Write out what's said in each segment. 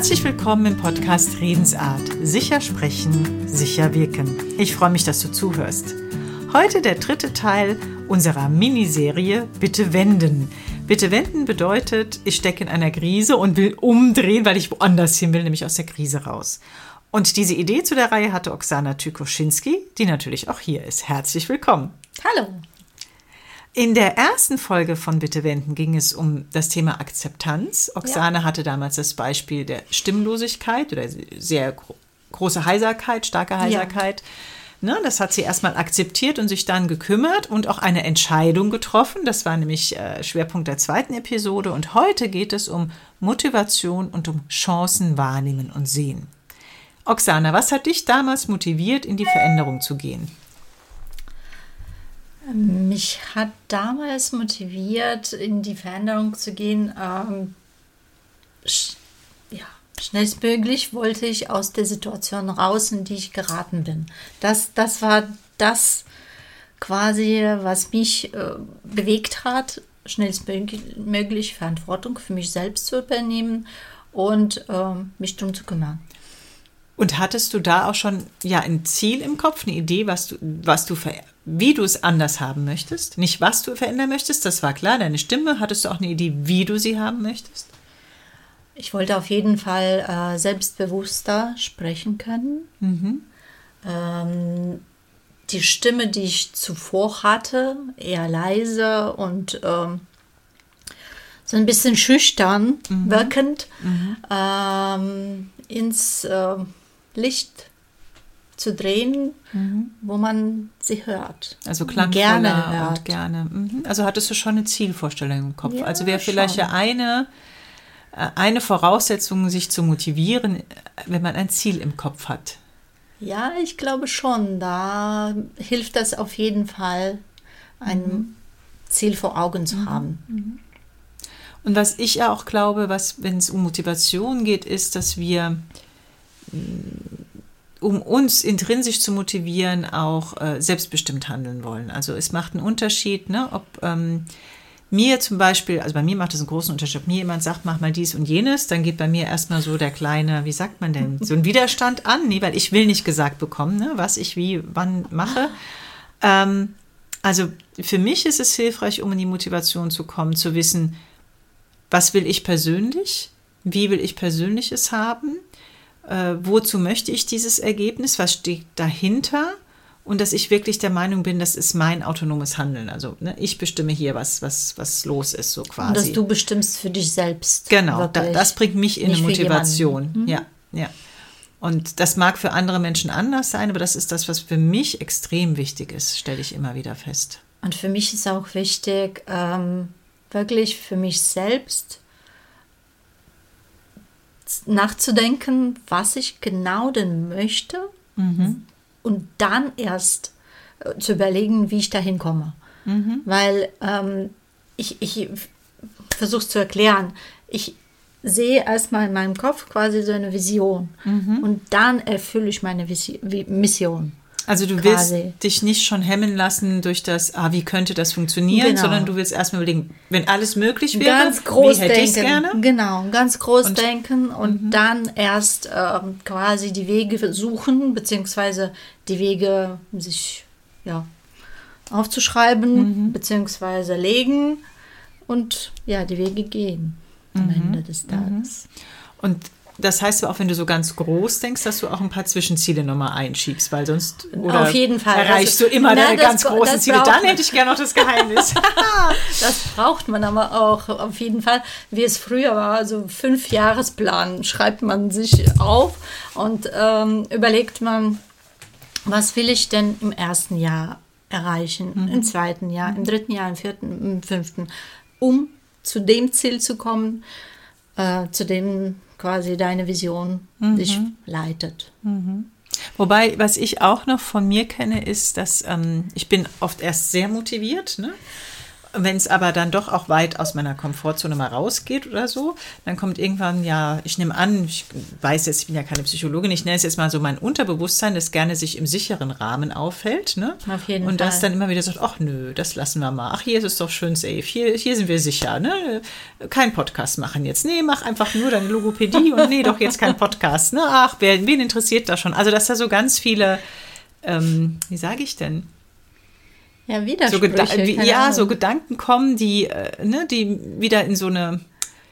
Herzlich willkommen im Podcast Redensart. Sicher sprechen, sicher wirken. Ich freue mich, dass du zuhörst. Heute der dritte Teil unserer Miniserie Bitte wenden. Bitte wenden bedeutet, ich stecke in einer Krise und will umdrehen, weil ich woanders hin will, nämlich aus der Krise raus. Und diese Idee zu der Reihe hatte Oksana Tykoschinski, die natürlich auch hier ist. Herzlich willkommen. Hallo. In der ersten Folge von Bitte wenden ging es um das Thema Akzeptanz. Oksana ja. hatte damals das Beispiel der Stimmlosigkeit oder sehr große Heiserkeit, starke Heiserkeit. Ja. Ne, das hat sie erstmal akzeptiert und sich dann gekümmert und auch eine Entscheidung getroffen. Das war nämlich äh, Schwerpunkt der zweiten Episode. Und heute geht es um Motivation und um Chancen wahrnehmen und sehen. Oksana, was hat dich damals motiviert, in die Veränderung zu gehen? Mich hat damals motiviert, in die Veränderung zu gehen. Ähm, sch ja, schnellstmöglich wollte ich aus der Situation raus, in die ich geraten bin. Das, das war das quasi, was mich äh, bewegt hat, schnellstmöglich Verantwortung für mich selbst zu übernehmen und äh, mich darum zu kümmern. Und hattest du da auch schon ja ein Ziel im Kopf, eine Idee, was du, was du wie du es anders haben möchtest? Nicht was du verändern möchtest, das war klar. Deine Stimme, hattest du auch eine Idee, wie du sie haben möchtest? Ich wollte auf jeden Fall äh, selbstbewusster sprechen können. Mhm. Ähm, die Stimme, die ich zuvor hatte, eher leise und ähm, so ein bisschen schüchtern mhm. wirkend, mhm. Ähm, ins äh, Licht zu drehen, mhm. wo man sie hört. Also klangvoller gerne hört. und gerne. Mhm. Also hattest du schon eine Zielvorstellung im Kopf. Ja, also wäre vielleicht ja eine, äh, eine Voraussetzung, sich zu motivieren, wenn man ein Ziel im Kopf hat. Ja, ich glaube schon. Da hilft das auf jeden Fall, ein mhm. Ziel vor Augen zu mhm. haben. Mhm. Und was ich ja auch glaube, was, wenn es um Motivation geht, ist, dass wir um uns intrinsisch zu motivieren, auch äh, selbstbestimmt handeln wollen. Also es macht einen Unterschied, ne, ob ähm, mir zum Beispiel, also bei mir macht es einen großen Unterschied, ob mir jemand sagt, mach mal dies und jenes, dann geht bei mir erstmal so der kleine, wie sagt man denn, so ein Widerstand an, nee, weil ich will nicht gesagt bekommen, ne, was ich wie, wann mache. Ähm, also für mich ist es hilfreich, um in die Motivation zu kommen, zu wissen, was will ich persönlich, wie will ich persönliches haben äh, wozu möchte ich dieses Ergebnis, was steht dahinter und dass ich wirklich der Meinung bin, das ist mein autonomes Handeln. Also ne, ich bestimme hier, was, was, was los ist, so quasi. Und dass du bestimmst für dich selbst. Genau, da, das bringt mich in Nicht eine Motivation. Mhm. Ja, ja. Und das mag für andere Menschen anders sein, aber das ist das, was für mich extrem wichtig ist, stelle ich immer wieder fest. Und für mich ist auch wichtig, ähm, wirklich für mich selbst nachzudenken, was ich genau denn möchte mhm. und dann erst äh, zu überlegen, wie ich dahin komme. Mhm. Weil ähm, ich, ich versuche es zu erklären. Ich sehe erstmal in meinem Kopf quasi so eine Vision mhm. und dann erfülle ich meine Mission. Also du quasi. willst dich nicht schon hemmen lassen durch das, ah, wie könnte das funktionieren, genau. sondern du willst erstmal überlegen, wenn alles möglich wäre, ganz groß wie hätte ich gerne? Genau, ganz groß und, denken und mhm. dann erst ähm, quasi die Wege suchen, beziehungsweise die Wege sich ja, aufzuschreiben, mhm. beziehungsweise legen und ja, die Wege gehen am mhm. Ende des Tages. Und das heißt auch, wenn du so ganz groß denkst, dass du auch ein paar Zwischenziele nochmal einschiebst, weil sonst Auf jeden Fall. erreichst also, du immer na, deine ganz großen Ziele. Dann hätte ich gerne noch das Geheimnis. das braucht man aber auch auf jeden Fall, wie es früher war. Also fünf Jahresplan schreibt man sich auf und ähm, überlegt man, was will ich denn im ersten Jahr erreichen, mhm. im zweiten Jahr, im dritten Jahr, im vierten, im fünften, um zu dem Ziel zu kommen, äh, zu dem quasi deine Vision mhm. dich leitet. Mhm. Wobei, was ich auch noch von mir kenne, ist, dass ähm, ich bin oft erst sehr motiviert, ne? Wenn es aber dann doch auch weit aus meiner Komfortzone mal rausgeht oder so, dann kommt irgendwann, ja, ich nehme an, ich weiß jetzt, ich bin ja keine Psychologin, ich nenne es jetzt mal so mein Unterbewusstsein, das gerne sich im sicheren Rahmen aufhält. Ne? Auf jeden Und Fall. das dann immer wieder sagt, ach nö, das lassen wir mal. Ach, hier ist es doch schön safe, hier, hier sind wir sicher. Ne? Kein Podcast machen jetzt. Nee, mach einfach nur deine Logopädie und nee, doch jetzt kein Podcast. Ne? Ach, wer, wen interessiert das schon? Also, dass da so ganz viele, ähm, wie sage ich denn? Ja, so Widersprüche. Geda wie, ja, Ahnung. so Gedanken kommen, die, äh, ne, die wieder in so eine,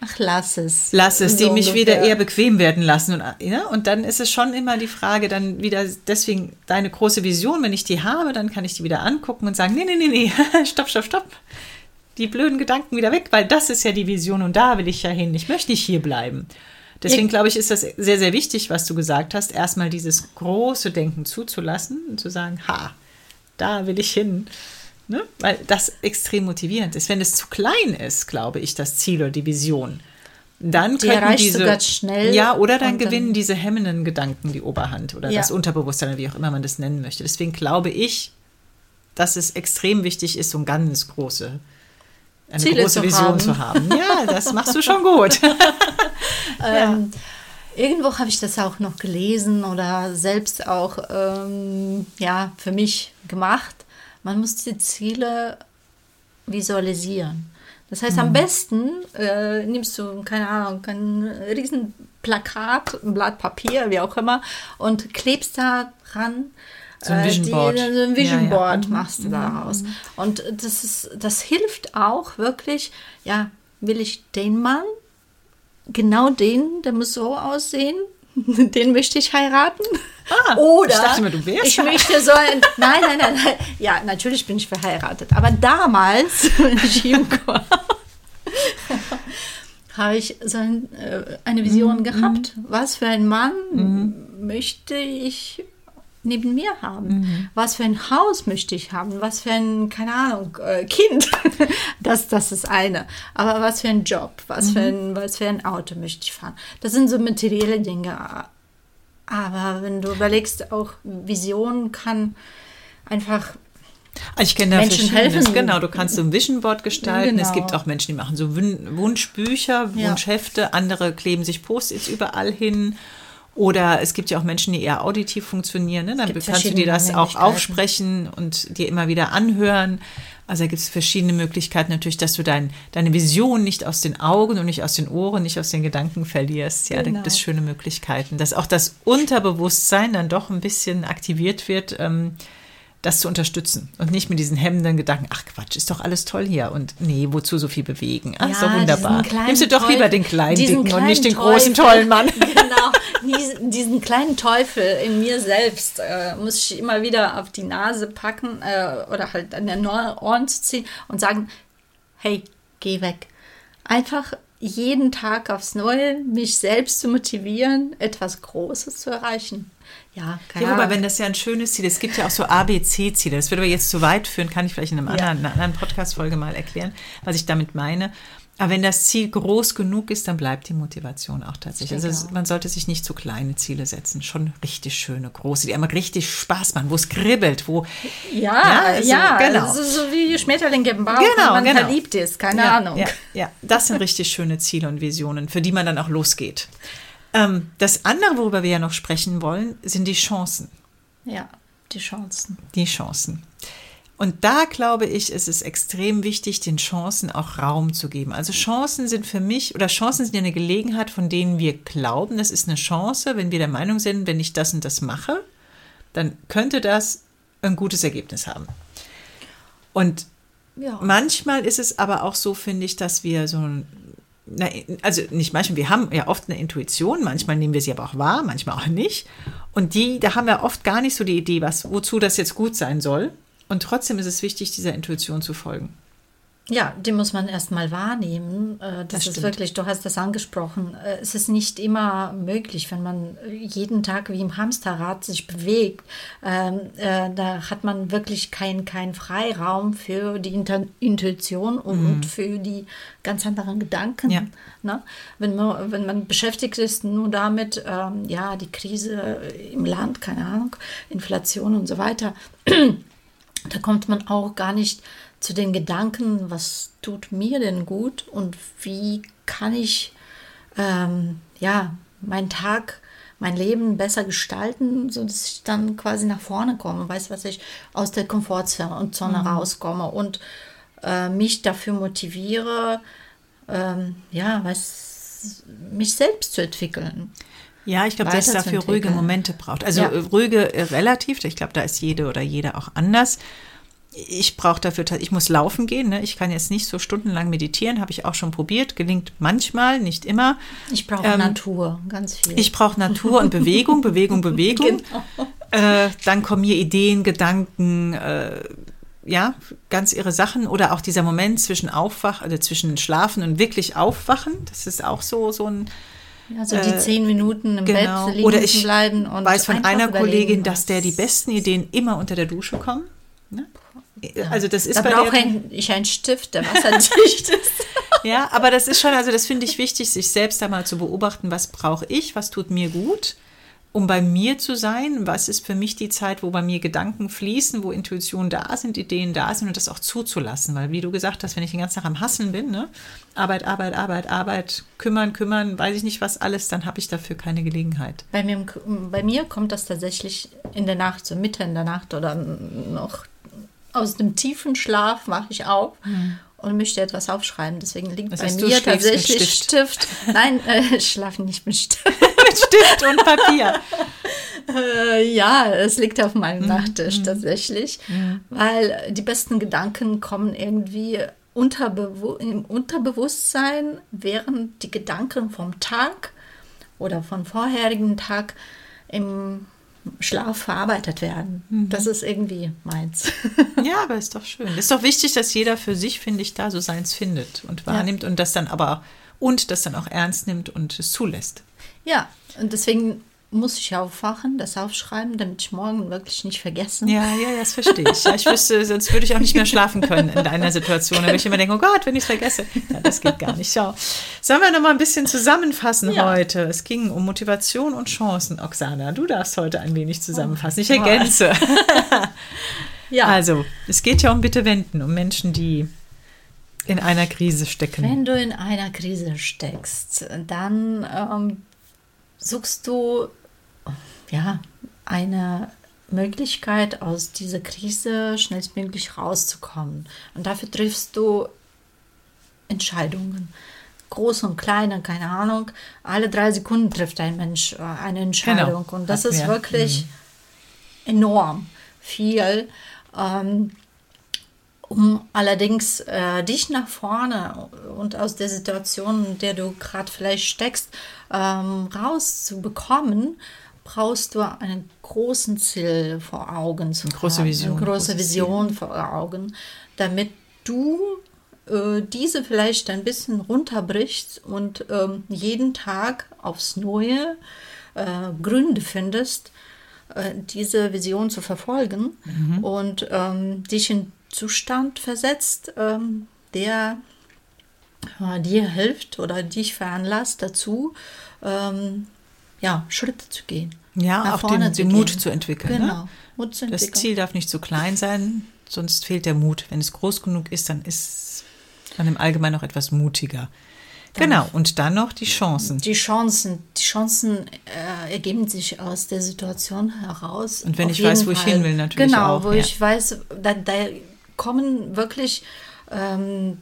Ach, lass es. lass es, die So mich ungefähr. wieder eher bequem werden lassen. Und, äh, ja, und dann ist es schon immer die Frage, dann wieder, deswegen deine große Vision, wenn ich die habe, dann kann ich die wieder angucken und sagen, nee, nee, nee, nee, stopp, stopp, stopp. Die blöden Gedanken wieder weg, weil das ist ja die Vision und da will ich ja hin. Ich möchte nicht hier bleiben. Deswegen glaube ich, ist das sehr, sehr wichtig, was du gesagt hast, erstmal dieses große Denken zuzulassen und zu sagen, ha, da will ich hin. Ne? Weil das extrem motivierend ist. Wenn es zu klein ist, glaube ich, das Ziel oder die Vision, dann Die könnten diese schnell ja oder dann und dann- gewinnen diese hemmenden Gedanken die Oberhand oder Ja. das Unterbewusstsein, wie auch immer man das nennen möchte. Deswegen glaube ich, dass es extrem wichtig ist, so ein ganz große eine Ziele große zu Vision haben. zu haben. Ja, das machst du schon gut. Ähm, irgendwo habe ich das auch noch gelesen oder selbst auch ähm, ja, für mich gemacht. Man muss die Ziele visualisieren. Das heißt, am besten äh, nimmst du, keine Ahnung, ein riesen Plakat, ein Blatt Papier, wie auch immer, und klebst da dran. So ein äh, Vision Board. Die, so ein Ja, Vision ja. Board Mhm, machst du daraus. Und das, ist, das hilft auch wirklich, ja, will ich den Mann genau den, der muss so aussehen, den möchte ich heiraten. Ah, Oder ich dachte immer, du wärst ich möchte so ein, nein, nein, nein, nein, ja, natürlich bin ich verheiratet, aber damals, wenn ich jung war, habe ich so ein, äh, eine Vision Mhm, gehabt. Was für ein Mann möchte ich neben mir haben? Mhm. Was für ein Haus möchte ich haben? Was für ein, keine Ahnung, äh, Kind? das, das ist eine. Aber was für ein Job? Was, für Mhm. ein, was für ein Auto möchte ich fahren? Das sind so materielle Dinge. Aber wenn du überlegst, auch Vision kann einfach Also Ich kenne da Menschen helfen. Genau, du kannst so ein Vision Board gestalten. Es Genau. gibt auch Menschen, die machen so Wunschbücher, Ja. Wunschhefte. Andere kleben sich Post-its überall hin. Oder es gibt ja auch Menschen, die eher auditiv funktionieren. Ne? Dann kannst du dir das auch aufsprechen und dir immer wieder anhören. Also da gibt es verschiedene Möglichkeiten natürlich, dass du dein, deine Vision nicht aus den Augen und nicht aus den Ohren, nicht aus den Gedanken verlierst. Ja, da Genau. gibt es schöne Möglichkeiten. Dass auch das Unterbewusstsein dann doch ein bisschen aktiviert wird, ähm, das zu unterstützen und nicht mit diesen hemmenden Gedanken, ach Quatsch, ist doch alles toll hier und nee, wozu so viel bewegen? Doch Ja, wunderbar. diesen kleinen Nimmst du doch Teufel- lieber den kleinen, dicken und nicht den kleinen großen, Teufel. tollen Mann. Genau, diesen, diesen kleinen Teufel in mir selbst äh, muss ich immer wieder auf die Nase packen äh, oder halt an den Ohren zu ziehen und sagen, hey, geh weg. Einfach jeden Tag aufs Neue mich selbst zu motivieren, etwas Großes zu erreichen. Ja, keine Ja, wobei, wenn das ja ein schönes Ziel ist, es gibt ja auch so ABC-Ziele. Das würde aber jetzt zu weit führen, kann ich vielleicht in einem Ja. anderen, einer anderen Podcast-Folge mal erklären, was ich damit meine. Aber wenn das Ziel groß genug ist, dann bleibt die Motivation auch tatsächlich. Also man sollte sich nicht zu kleine Ziele setzen, schon richtig schöne, große, die einmal richtig Spaß machen, wo es kribbelt, wo Ja, Ja, ja, so, genau. so, so wie Schmetterlinge im Bauch, Genau, wenn man genau. verliebt ist, keine ja, Ahnung. Ja, ja, das sind richtig schöne Ziele und Visionen, für die man dann auch losgeht. Ähm, das andere, worüber wir ja noch sprechen wollen, sind die Chancen. ja, die Chancen. Die Chancen. Und da glaube ich, ist es extrem wichtig, den Chancen auch Raum zu geben. Also Chancen sind für mich, oder Chancen sind ja eine Gelegenheit, von denen wir glauben, das ist eine Chance, wenn wir der Meinung sind, wenn ich das und das mache, dann könnte das ein gutes Ergebnis haben. Und Ja. Manchmal ist es aber auch so, finde ich, dass wir so ein, na, also nicht manchmal, wir haben ja oft eine Intuition, manchmal nehmen wir sie aber auch wahr, manchmal auch nicht. Und die, da haben wir oft gar nicht so die Idee, was, wozu das jetzt gut sein soll. Und trotzdem ist es wichtig, dieser Intuition zu folgen. Ja, die muss man erstmal wahrnehmen. Äh, Das, Das ist stimmt. wirklich, du hast das angesprochen. äh, Es ist nicht immer möglich, wenn man jeden Tag wie im Hamsterrad sich bewegt. Ähm, äh, da hat man wirklich keinen kein Freiraum für die Intuition und für die ganz anderen Gedanken. Ja. Ne? Wenn, man, wenn man beschäftigt ist nur damit, ähm, ja, die Krise im Land, keine Ahnung, Inflation und so weiter da kommt man auch gar nicht zu den Gedanken, was tut mir denn gut und wie kann ich ähm, ja meinen Tag, mein Leben besser gestalten, sodass ich dann quasi nach vorne komme, weiß was ich aus der Komfortzone und Zone mhm. rauskomme und äh, mich dafür motiviere, ähm, ja, was mich selbst zu entwickeln. Ja, ich glaube, dass es dafür ruhige Momente braucht. Also ja. ruhige äh, relativ, ich glaube, da ist jede oder jeder auch anders ich brauche dafür, ich muss laufen gehen. Ne? Ich kann jetzt nicht so stundenlang meditieren, habe ich auch schon probiert. Gelingt manchmal, nicht immer. Ich brauche ähm, Natur, ganz viel. Ich brauche Natur und Bewegung, Bewegung, Bewegung. Genau. Äh, dann kommen mir Ideen, Gedanken, äh, ja, ganz irre Sachen. Oder auch dieser Moment zwischen Aufwach, also zwischen Schlafen und wirklich Aufwachen. Das ist auch so, so ein. Ja, so die äh, zehn Minuten im genau. Bett liegen Oder ich bleiben und weiß von einer Kollegin, dass der die besten Ideen immer unter der Dusche kommen. Ne? Also das ist da bei brauche ich einen Stift, der wasserdicht ist. ja, aber das ist schon, also das finde ich wichtig, sich selbst da mal zu beobachten, was brauche ich, was tut mir gut, um bei mir zu sein, was ist für mich die Zeit, wo bei mir Gedanken fließen, wo Intuitionen da sind, Ideen da sind und das auch zuzulassen, weil wie du gesagt hast, wenn ich den ganzen Tag am Hasseln bin, ne? Arbeit, Arbeit, Arbeit, Arbeit, kümmern, kümmern, weiß ich nicht was alles, dann habe ich dafür keine Gelegenheit. Bei mir, bei mir kommt das tatsächlich in der Nacht, so Mitte in der Nacht oder noch aus dem tiefen Schlaf mache ich auf mhm. und möchte etwas aufschreiben. Deswegen liegt das heißt, bei mir tatsächlich Stift. Stift. Nein, äh, ich schlafe nicht mit Stift. Mit Stift und Papier. äh, ja, es liegt auf meinem mhm. Nachttisch mhm. tatsächlich, mhm. weil die besten Gedanken kommen irgendwie Unterbewu im Unterbewusstsein, während die Gedanken vom Tag oder von vorherigen Tag im Schlaf verarbeitet werden. Mhm. Das ist irgendwie meins. ja, aber ist doch schön. Ist doch wichtig, dass jeder für sich, finde ich, da so seins findet und wahrnimmt ja. und das dann aber und das dann auch ernst nimmt und es zulässt. Ja, und deswegen muss ich aufwachen, das aufschreiben, damit ich morgen wirklich nicht vergesse. Ja, ja, das verstehe ich. Ja, ich wüsste, sonst würde ich auch nicht mehr schlafen können in deiner Situation. Da würde ich immer denken, oh Gott, wenn ich es vergesse. Ja, das geht gar nicht. Schau. Sollen wir noch mal ein bisschen zusammenfassen ja. heute? Es ging um Motivation und Chancen. Oksana, du darfst heute ein wenig zusammenfassen. Ich ergänze. ja. Also, es geht ja um Bitte wenden, um Menschen, die in einer Krise stecken. Wenn du in einer Krise steckst, dann ähm, suchst du ja, eine Möglichkeit, aus dieser Krise schnellstmöglich rauszukommen. Und dafür triffst du Entscheidungen. Große und kleine, keine Ahnung. Alle drei Sekunden trifft ein Mensch äh, eine Entscheidung. Genau. Und das ist wirklich mhm. enorm viel. Ähm, um allerdings äh, dich nach vorne und aus der Situation, in der du gerade vielleicht steckst, ähm, rauszubekommen, brauchst du einen großen Ziel vor Augen zu haben. Große Vision. Eine große Vision Ziel. vor Augen, damit du äh, diese vielleicht ein bisschen runterbrichst und ähm, jeden Tag aufs Neue äh, Gründe findest, äh, diese Vision zu verfolgen mhm. und ähm, dich in Zustand versetzt, ähm, der äh, dir hilft oder dich veranlasst dazu, ähm, ja, Schritte zu gehen. Ja, auch den, den Mut zu entwickeln. Ne? Genau, ne? Mut zu entwickeln. Das Ziel darf nicht zu klein sein, sonst fehlt der Mut. Wenn es groß genug ist, dann ist man im Allgemeinen noch etwas mutiger. Dann genau, und dann noch die Chancen. Die Chancen, die Chancen äh, ergeben sich aus der Situation heraus. Und wenn ich weiß, wo Fall. ich hin will, natürlich genau, auch. Genau, wo ja. ich weiß, da, da kommen wirklich ähm,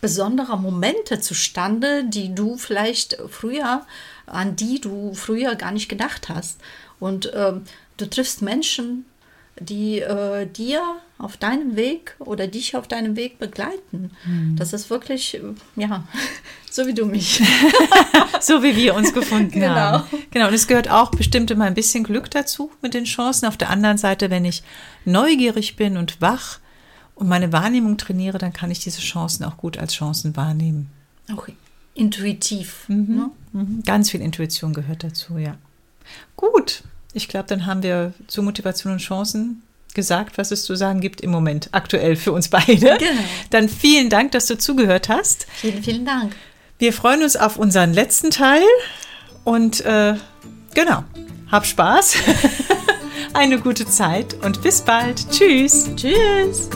besondere Momente zustande, die du vielleicht früher an die du früher gar nicht gedacht hast. Und äh, du triffst Menschen, die äh, dir auf deinem Weg oder dich auf deinem Weg begleiten. Mhm. Das ist wirklich, ja, so wie du mich. so wie wir uns gefunden genau. haben. Genau. Und es gehört auch bestimmt immer ein bisschen Glück dazu mit den Chancen. Auf der anderen Seite, wenn ich neugierig bin und wach und meine Wahrnehmung trainiere, dann kann ich diese Chancen auch gut als Chancen wahrnehmen. Okay intuitiv. Mhm. Ne? Mhm. Ganz viel Intuition gehört dazu, ja. Gut, ich glaube, dann haben wir zu Motivation und Chancen gesagt, was es zu sagen gibt im Moment aktuell für uns beide. Genau. Dann vielen Dank, dass du zugehört hast. Vielen, vielen Dank. Wir freuen uns auf unseren letzten Teil und äh, genau, hab Spaß. eine gute Zeit und bis bald. Tschüss. Tschüss.